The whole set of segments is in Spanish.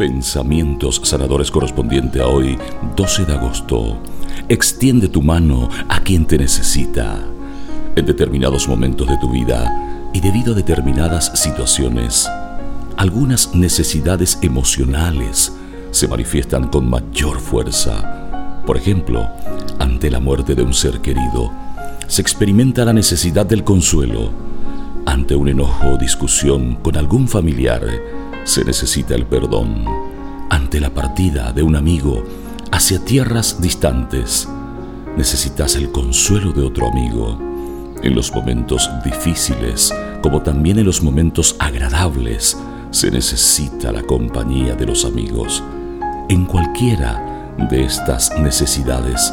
Pensamientos sanadores correspondiente a hoy, 12 de agosto. Extiende tu mano a quien te necesita. En determinados momentos de tu vida y debido a determinadas situaciones, algunas necesidades emocionales se manifiestan con mayor fuerza. Por ejemplo, ante la muerte de un ser querido, se experimenta la necesidad del consuelo. Ante un enojo o discusión con algún familiar, se necesita el perdón. Ante la partida de un amigo hacia tierras distantes, necesitas el consuelo de otro amigo. En los momentos difíciles, como también en los momentos agradables, se necesita la compañía de los amigos. En cualquiera de estas necesidades,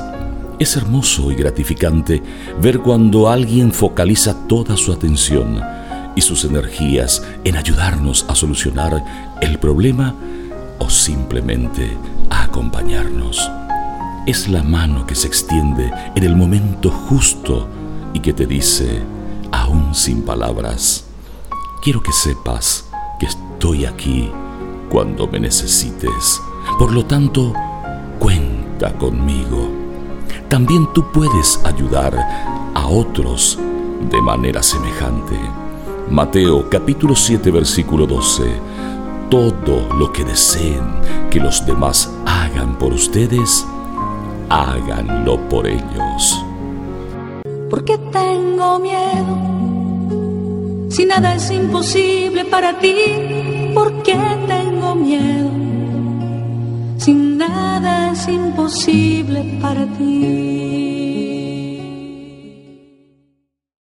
es hermoso y gratificante ver cuando alguien focaliza toda su atención y sus energías en ayudarnos a solucionar el problema o simplemente a acompañarnos. Es la mano que se extiende en el momento justo y que te dice, aún sin palabras, quiero que sepas que estoy aquí cuando me necesites. Por lo tanto, cuenta conmigo. También tú puedes ayudar a otros de manera semejante. Mateo capítulo 7 versículo 12. Todo lo que deseen que los demás hagan por ustedes, háganlo por ellos. ¿Por qué tengo miedo? Si nada es imposible para ti, ¿por qué tengo miedo? Si nada es imposible para ti.